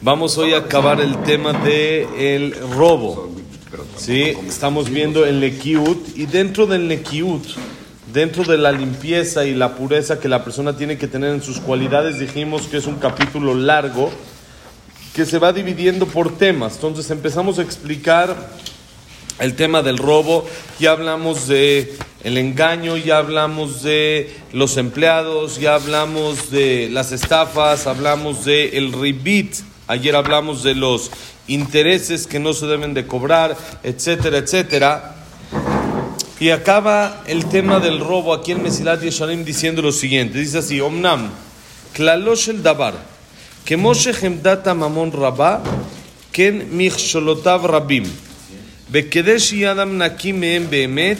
Vamos hoy a acabar el tema de el robo. ¿Sí? Estamos viendo el Nekiut y dentro del Nekiut, dentro de la limpieza y la pureza que la persona tiene que tener en sus cualidades, dijimos que es un capítulo largo que se va dividiendo por temas. Entonces empezamos a explicar el tema del robo, ya hablamos de el engaño, ya hablamos de los empleados, ya hablamos de las estafas, hablamos de el ribit, ayer hablamos de los intereses que no se deben de cobrar, etcétera, etcétera. Y acaba el tema del robo aquí en Mesilat Yesharim diciendo lo siguiente, dice así, Omnam, klalosh el dabar, que Moshe hemdata mamon rabá, ken michsholotav rabim, bekedesh yadam nakim mehem behemet,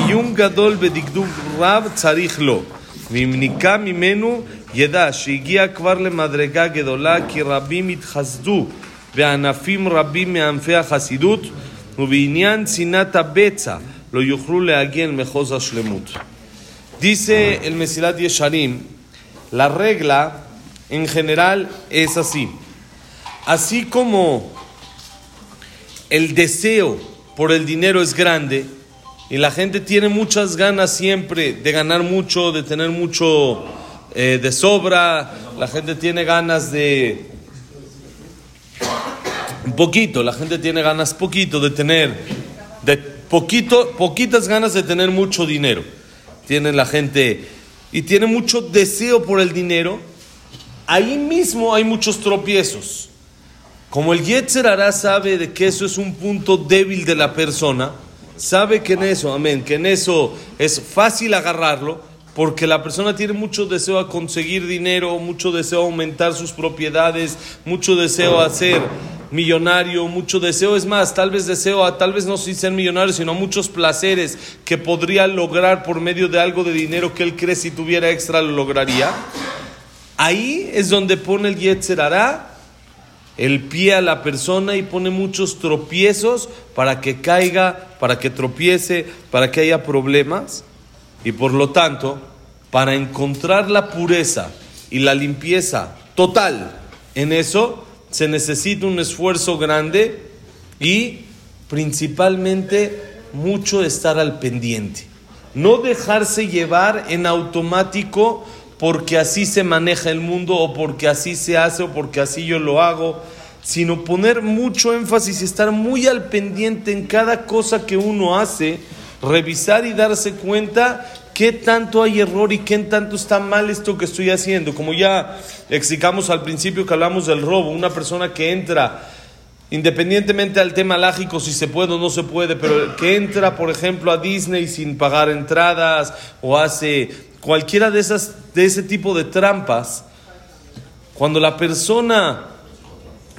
עיון גדול בדקדוק רב צריך לו. ואם ניקה ממנו, ידע שהגיע כבר למדרגה גדולה, כי רבים התחסדו בענפים רבים מענפי החסידות, ובעניין צנעת הבצע לא יוכלו להגיע אל מחוז השלמות. Dice el Mesilat Yesharim, la regla en general es así. Así como el deseo por el dinero es grande y la gente tiene muchas ganas siempre de ganar mucho, de tener mucho eh, de sobra, la gente tiene ganas de un poquito, la gente tiene ganas poquito de tener de poquito, poquitas ganas de tener mucho dinero. Tiene la gente y tiene mucho deseo por el dinero. Ahí mismo hay muchos tropiezos. Como el Yetzer Hará sabe de que eso es un punto débil de la persona, sabe que en eso, amén, que en eso es fácil agarrarlo, porque la persona tiene mucho deseo a conseguir dinero, mucho deseo a aumentar sus propiedades, mucho deseo a ser millonario, mucho deseo, es más, tal vez deseo a, tal vez no sin ser millonario, sino muchos placeres que podría lograr por medio de algo de dinero que él cree si tuviera extra lo lograría. Ahí es donde pone el Yetzer Hará el pie a la persona y pone muchos tropiezos para que caiga, para que tropiece, para que haya problemas. Y por lo tanto, para encontrar la pureza y la limpieza total en eso, se necesita un esfuerzo grande y principalmente mucho estar al pendiente. No dejarse llevar en automático porque así se maneja el mundo o porque así se hace o porque así yo lo hago, sino poner mucho énfasis y estar muy al pendiente en cada cosa que uno hace, revisar y darse cuenta qué tanto hay error y qué tanto está mal esto que estoy haciendo. Como ya explicamos al principio que hablamos del robo, una persona que entra independientemente al tema lágico, si se puede o no se puede, pero que entra, por ejemplo, a Disney sin pagar entradas o hace cualquiera de, esas, de ese tipo de trampas, cuando la persona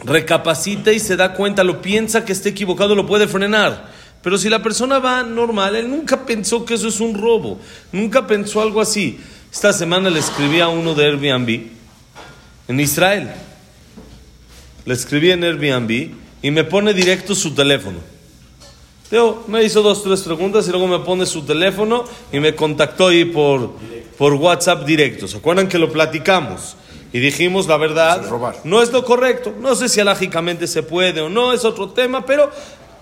recapacita y se da cuenta, lo piensa que esté equivocado, lo puede frenar. Pero si la persona va normal, él nunca pensó que eso es un robo, nunca pensó algo así. Esta semana le escribí a uno de Airbnb en Israel. Le escribí en Airbnb y me pone directo su teléfono. Teo, me hizo dos, tres preguntas y luego me pone su teléfono y me contactó ahí por, por WhatsApp directo. ¿Se acuerdan que lo platicamos? Y dijimos la verdad, no es lo correcto. No sé si alógicamente se puede o no, es otro tema, pero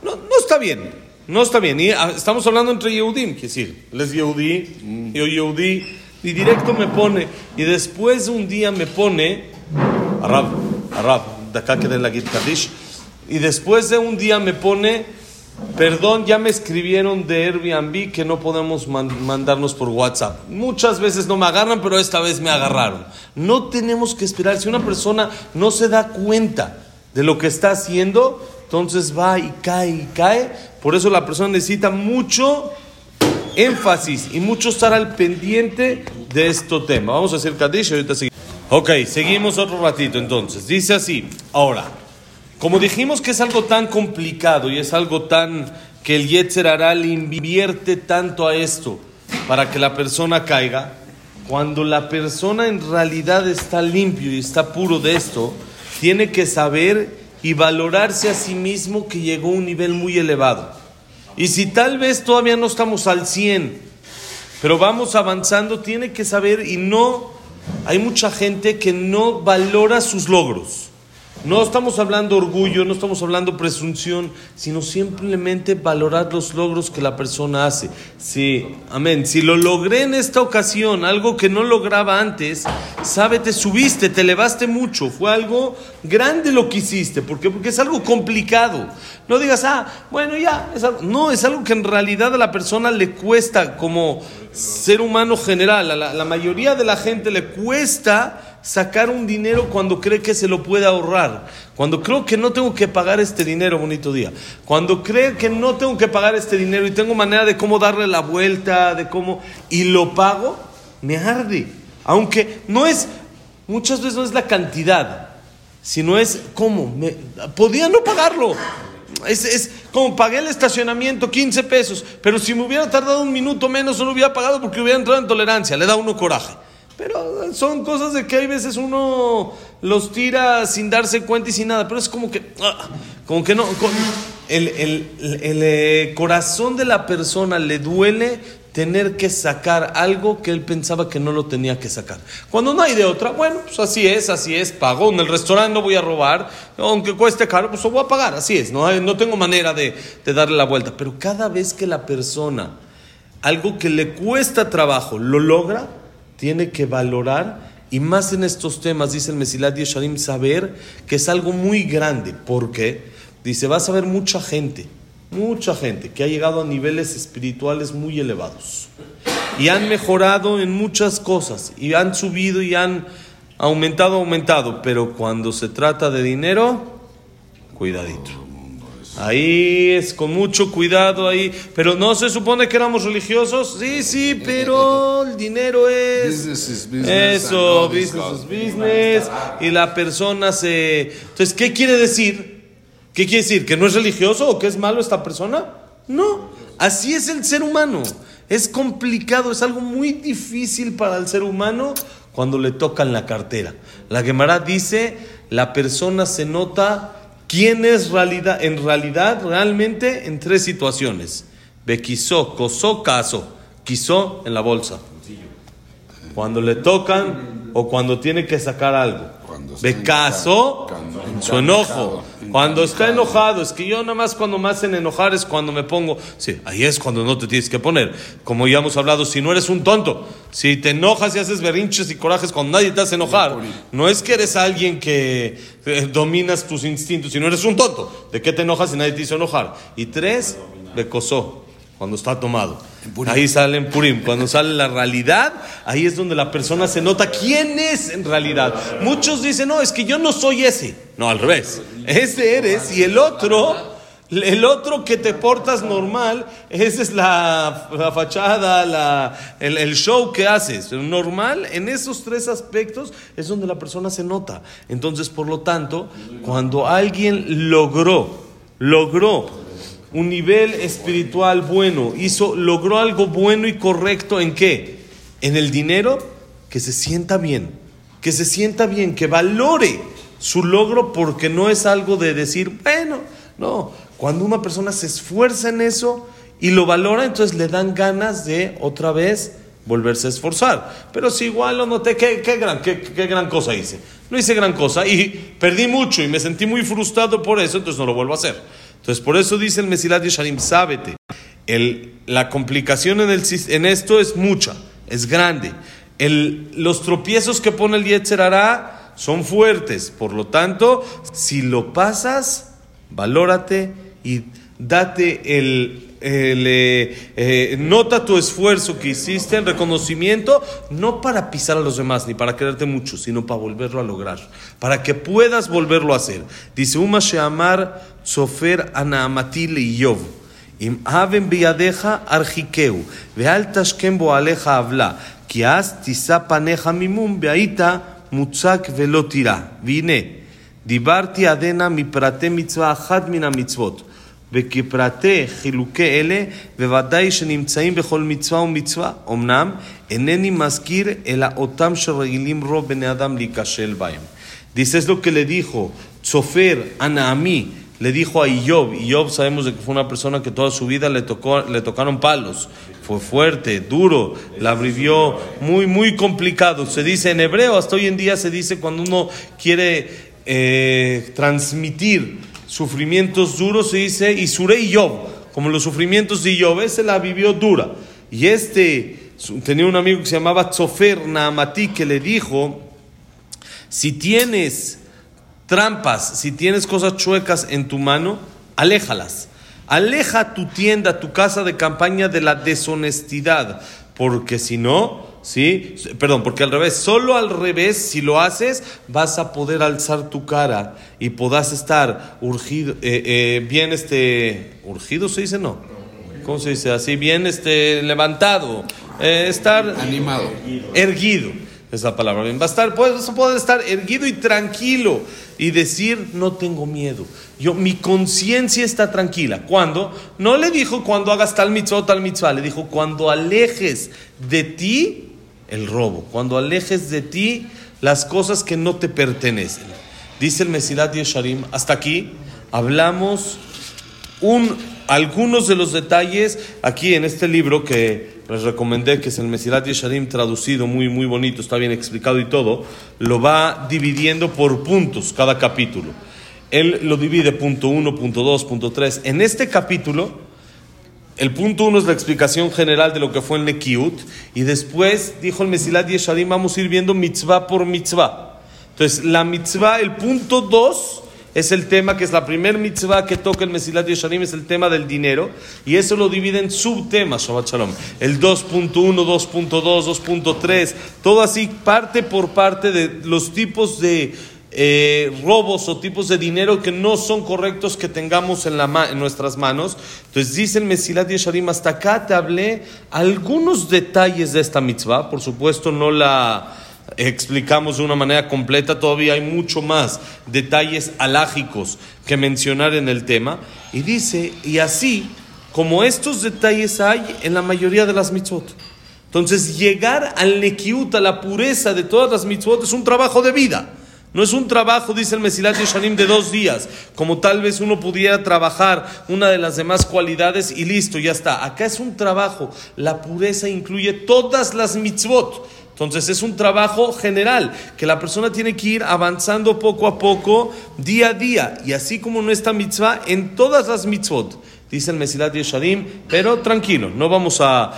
no, no está bien. No está bien. Y ah, estamos hablando entre Yehudim, quiere decir, él es Yehudi, yo Yehudi, y directo me pone. Y después un día me pone, Arab, Arab, de acá que de la Git Kadish, y después de un día me pone, Perdón, ya me escribieron de Airbnb que no podemos mandarnos por WhatsApp. Muchas veces no me agarran, pero esta vez me agarraron. No tenemos que esperar. Si una persona no se da cuenta de lo que está haciendo, entonces va y cae y cae. Por eso la persona necesita mucho énfasis y mucho estar al pendiente de este tema. Vamos a hacer Kadish y ahorita seguimos. Ok, seguimos otro ratito entonces. Dice así, ahora. Como dijimos que es algo tan complicado y es algo tan que el Yetzer Hará le invierte tanto a esto para que la persona caiga, cuando la persona en realidad está limpio y está puro de esto, tiene que saber y valorarse a sí mismo que llegó a un nivel muy elevado. Y si tal vez todavía no estamos al 100, pero vamos avanzando, tiene que saber y no Hay mucha gente que no valora sus logros. No estamos hablando orgullo, no estamos hablando presunción, sino simplemente valorar los logros que la persona hace. Sí, amén. Si lo logré en esta ocasión, algo que no lograba antes, sabe, te subiste, te elevaste mucho, fue algo grande lo que hiciste. ¿Por qué? Porque es algo complicado. No digas, ah, bueno, ya, es algo. no, es algo que en realidad a la persona le cuesta como ser humano general, a la, la mayoría de la gente le cuesta sacar un dinero cuando cree que se lo puede ahorrar. Cuando creo que no tengo que pagar este dinero, bonito día. Cuando cree que no tengo que pagar este dinero y tengo manera de cómo darle la vuelta, de cómo... Y lo pago, me arde. Aunque no es, muchas veces no es la cantidad, sino es cómo. Podía no pagarlo. Es, es, como pagué el estacionamiento 15 pesos, pero si me hubiera tardado un minuto menos, no lo hubiera pagado porque hubiera entrado en tolerancia. Le da uno coraje. Pero son cosas de que hay veces uno los tira sin darse cuenta y sin nada. Pero es como que, ah, como que no. El, el, el, el, corazón de la persona le duele tener que sacar algo que él pensaba que no lo tenía que sacar. Cuando no hay de otra, bueno, pues así es, así es, pago. En el restaurante no voy a robar, aunque cueste caro, pues lo voy a pagar, así es. No, no tengo manera de, de darle la vuelta. Pero cada vez que la persona, algo que le cuesta trabajo, lo logra, tiene que valorar y más en estos temas, dice el Mesilat Yesharim, saber que es algo muy grande. ¿Por qué? Dice, vas a ver mucha gente, mucha gente que ha llegado a niveles espirituales muy elevados y han mejorado en muchas cosas y han subido y han aumentado, aumentado, pero cuando se trata de dinero, cuidadito. Ahí es con mucho cuidado ahí, pero no se supone que éramos religiosos. Sí, sí, pero el dinero es Business is business eso, business is business y la persona se Entonces, ¿qué quiere decir? ¿Qué quiere decir? ¿Que no es religioso o que es malo esta persona? No, así es el ser humano. Es complicado, es algo muy difícil para el ser humano cuando le tocan la cartera. La Gemara dice, la persona se nota quién es realidad, en realidad realmente en tres situaciones. Bequisó, cosó, caso. Quisó en la bolsa. Cuando le tocan o cuando tiene que sacar algo. Encajado. en su enojo. Cuando está enojado, es que yo nada más cuando me hacen enojar es cuando me pongo. Sí, ahí es cuando no te tienes que poner. Como ya hemos hablado, si no eres un tonto, si te enojas y haces berrinches y corajes cuando nadie te hace enojar, no es que eres alguien que eh, dominas tus instintos, sino eres un tonto. ¿De qué te enojas si nadie te hizo enojar? Y tres, becosó, cuando está tomado. Ahí sale en Purim. Cuando sale la realidad, ahí es donde la persona se nota quién es en realidad. Muchos dicen, no, es que yo no soy ese. No, al revés. Ese eres y el otro, el otro que te portas normal, esa es la, la fachada, la, el, el show que haces. Normal, en esos tres aspectos es donde la persona se nota. Entonces, por lo tanto, cuando alguien logró, logró un nivel espiritual bueno, hizo, logró algo bueno y correcto en qué? En el dinero, que se sienta bien, que se sienta bien, que valore su logro porque no es algo de decir, bueno, no, cuando una persona se esfuerza en eso y lo valora, entonces le dan ganas de otra vez volverse a esforzar. Pero si igual lo noté, ¿qué, qué gran, qué, qué gran cosa hice? No hice gran cosa y perdí mucho y me sentí muy frustrado por eso, entonces no lo vuelvo a hacer. Entonces, por eso dice el Mesilat Yesharim, sábete, el, la complicación en, el, en esto es mucha, es grande. El, los tropiezos que pone el Yetzer Hará son fuertes, por lo tanto, si lo pasas, valórate y date el, el, eh, eh, nota tu esfuerzo que hiciste en reconocimiento, no para pisar a los demás ni para quererte mucho, sino para volverlo a lograr, para que puedas volverlo a hacer. Dice Uma Sheamar Sofer Anaamati Leiyov. אם אבן בידיך ארחיקהו, ואל תשכם בו עליך עוולה, כי אז תישא פניך ממום, והיית מוצק ולא תירא. והנה, דיברתי עדנה מפרטי מצווה אחת מן המצוות, וכפרטי חילוקי אלה, בוודאי שנמצאים בכל מצווה ומצווה, אמנם אינני מזכיר אלא אותם שרגילים רוב בני אדם להיכשל בהם. Es lo que le dijo le dijo a Iob. Iob sabemos de que fue una persona que toda su vida le, tocó, le tocaron palos. fue fuerte, duro, la vivió muy, muy complicado. Se dice en hebreo, hasta hoy en día se dice cuando uno quiere eh, transmitir sufrimientos duros, se dice Isurei Yob, como los sufrimientos de Yob, ese la vivió dura. Y este tenía un amigo que se llamaba Tzofer Naamati que le dijo, si tienes trampas, si tienes cosas chuecas en tu mano, aléjalas. Aleja tu tienda, tu casa de campaña de la deshonestidad, porque si no, ¿sí? Perdón, porque al revés, solo al revés, si lo haces, vas a poder alzar tu cara y podás estar urgido, eh, eh, bien este, urgido se dice, no. ¿Cómo se dice? Así, bien este, levantado, eh, estar animado, erguido. Es la palabra bien. Va a estar, puedes, estar erguido y tranquilo y decir, no tengo miedo. Yo, mi conciencia está tranquila. ¿Cuándo? No le dijo cuando hagas tal mitzvah o tal mitzvah. Le dijo cuando alejes de ti el robo. Cuando alejes de ti las cosas que no te pertenecen. Dice el Mesilat Yesharim. Hasta aquí hablamos un, algunos de los detalles aquí en este libro que les recomendé, que es el Mesilat Yesharim traducido muy, muy bonito, está bien explicado y todo, lo va dividiendo por puntos cada capítulo. Él lo divide punto 1, punto 2, punto 3. En este capítulo, el punto 1 es la explicación general de lo que fue el Nekiut, y después dijo el Mesilat Yesharim, vamos a ir viendo mitzvah por mitzvah. Entonces, la mitzvah, el punto 2 es el tema que es la primer mitzvah que toca el Mesilat Yesharim, es el tema del dinero, y eso lo divide en subtemas, Shabbat Shalom. El 2.1, 2.2, 2.3, todo así, parte por parte de los tipos de eh, robos o tipos de dinero que no son correctos que tengamos en, la en nuestras manos. Entonces dice el Mesilat Yesharim, hasta acá te hablé algunos detalles de esta mitzvah, por supuesto no la explicamos de una manera completa, todavía hay mucho más detalles alágicos que mencionar en el tema. Y dice, y así como estos detalles hay en la mayoría de las mitzvot. Entonces, llegar al nekiut, la pureza de todas las mitzvot, es un trabajo de vida. No es un trabajo, dice el Mesilat Yeshanim, de dos días, como tal vez uno pudiera trabajar una de las demás cualidades y listo, ya está. Acá es un trabajo. La pureza incluye todas las mitzvot. Entonces es un trabajo general que la persona tiene que ir avanzando poco a poco, día a día. Y así como no está mitzvah, en todas las mitzvot, dice el Mesilat Yeshadim, pero tranquilo, no vamos a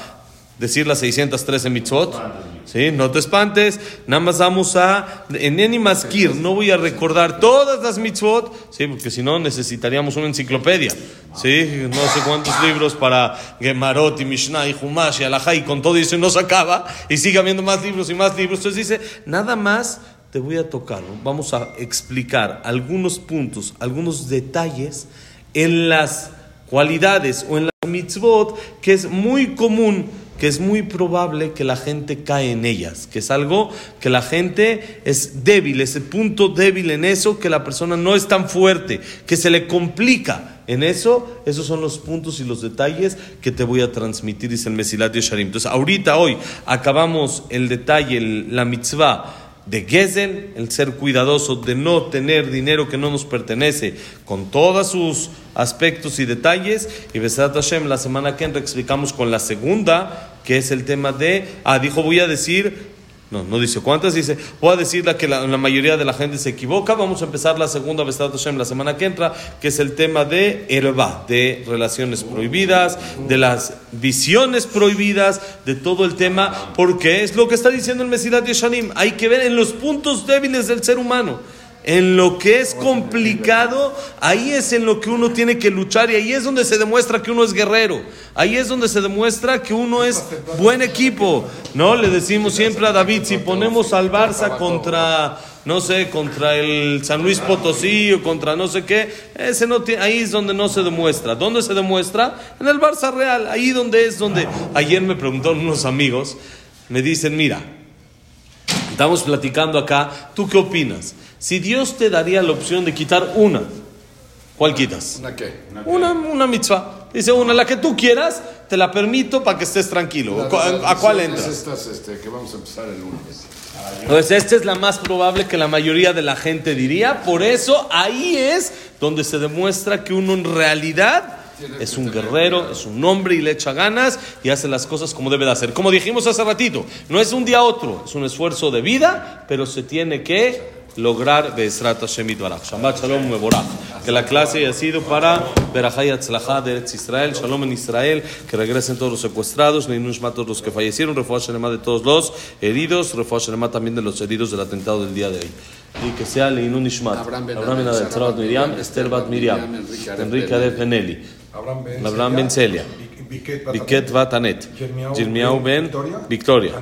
decir las 613 mitzvot. ¿Sí? No te espantes, nada más vamos a, en Eni Maskir, no voy a recordar todas las mitzvot, ¿sí? porque si no necesitaríamos una enciclopedia, ¿sí? no sé cuántos libros para Gemarot y Mishnah y Humash y Alajá y con todo eso no se acaba y sigue habiendo más libros y más libros. Entonces dice, nada más te voy a tocar, vamos a explicar algunos puntos, algunos detalles en las cualidades o en las mitzvot que es muy común que es muy probable que la gente cae en ellas, que es algo que la gente es débil, ese punto débil en eso, que la persona no es tan fuerte, que se le complica en eso, esos son los puntos y los detalles que te voy a transmitir, dice el Mesilat Yesharim. Entonces, ahorita, hoy, acabamos el detalle, la mitzvah de Gezel, el ser cuidadoso de no tener dinero que no nos pertenece, con todos sus aspectos y detalles. Y Besat Hashem, la semana que entra explicamos con la segunda que es el tema de, ah, dijo, voy a decir, no, no dice cuántas, dice, voy a decir que la, mayoría de la gente se equivoca, vamos a empezar la segunda vez la semana que entra, que es el tema de Erba, de relaciones prohibidas, de las visiones prohibidas, de todo el tema, porque es lo que está diciendo el Mesilat Yeshanim, hay que ver en los puntos débiles del ser humano. En lo que es complicado, ahí es en lo que uno tiene que luchar y ahí es donde se demuestra que uno es guerrero. Ahí es donde se demuestra que uno es buen equipo. No, le decimos siempre a David, si ponemos al Barça contra, no sé, contra el San Luis Potosí o contra no sé qué, ese no ahí es donde no se demuestra. ¿Dónde se demuestra? En el Barça Real, ahí donde es donde. Ayer me preguntaron unos amigos, me dicen, mira, estamos platicando acá, ¿tú qué opinas? Si Dios te daría la opción de quitar una, ¿cuál quitas? ¿Una qué? Una, una mitzvah. Dice una, la que tú quieras, te la permito para que estés tranquilo. ¿A, cuál entras? Estas, este, que vamos a empezar el lunes. Pues esta es la más probable que la mayoría de la gente diría. Por eso ahí es donde se demuestra que uno en realidad es un guerrero, es un hombre y le echa ganas y hace las cosas como debe de hacer. Como dijimos hace ratito, no es un día a otro, es un esfuerzo de vida, pero se tiene que lograr Be'ezrat Hashem Yitbarach. Shabbat Shalom Mevorach. Que la clase haya sido para Berajay Atzlachá de Eretz Israel, Shalom en Israel, que regresen todos los secuestrados, Neinush todos los que fallecieron, Refuah Shalema de todos los heridos, Refuah Shalema también de los heridos del atentado del día de hoy. Y que sea Leinun Ishmat, Abraham ben Adel, Miriam, Esther bat Miriam, Enrique Adel Peneli, Abraham ben Celia, Biket bat Anet, Yirmiyahu ben Victoria,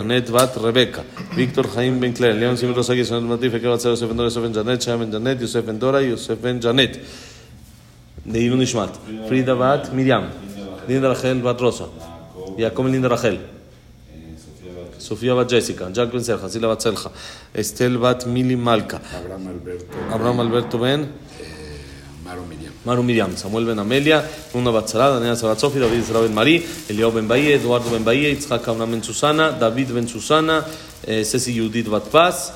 Anet bat Rebecca, Víctor Jaim ben Claire, León Simón Rosagui, Sonet Matif, Ekel bat Yosef ben Dora, Yosef ben Janet, Shaya ben Janet, Yosef ben Dora, Yosef ben Janet. De Irun Ishmat, Frida bat Miriam, Linda Rachel bat Rosa, Jacob Linda Rachel, Sofía bat Jessica, Jack ben Serja, Sila bat Selja, Estel bat Mili Malka, Abraham Alberto, ben. Maru Miriam, Samuel ben Amelia, Una Batzara, Daniela Sabat Sofi, David Israel ben Marí, Eliao ben Bahía, Eduardo ben Bahía, Itzhak Abraham ben Susana, David ben Susana, eh, Ceci Judith bat Paz.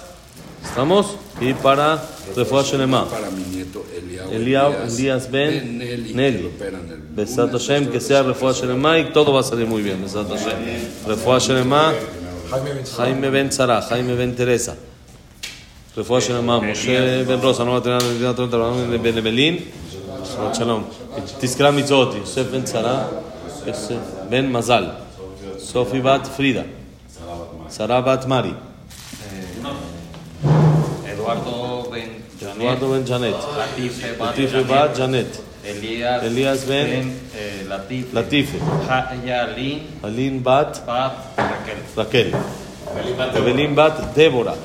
¿Estamos? Y para Refuah Shelema. Para mi nieto Eliao, Elías ben Nelly. Besat Hashem, que sea Refuah Shelema y todo va a salir muy bien. Besat Hashem. Refuah Shelema, Jaime ben Sara, Jaime ben Teresa. Refuah Shelema, Moshe ben Rosa, no va a tener nada de Abraham ben Evelyn. Shabbat Shalom. תזכרה מצוות, יוסף בן שרה, יוסף בן מזל, סופי בת פרידה, שרה בת מרי, Eduardo Ben Janet, אדוארדו בן ג'נט, Latife Bat לטיפה בת ג'נט, Elías, אליאס בן eh, Latife, לטיפה, Haya Lin אלין בת Bat Raquel. Raquel, Evelyn bat Débora,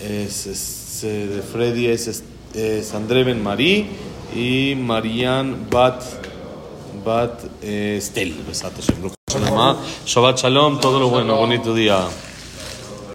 es, es, eh, y Marian Bat, Bat eh, Estel. Shabbat Shalom, todo lo bueno, bonito día.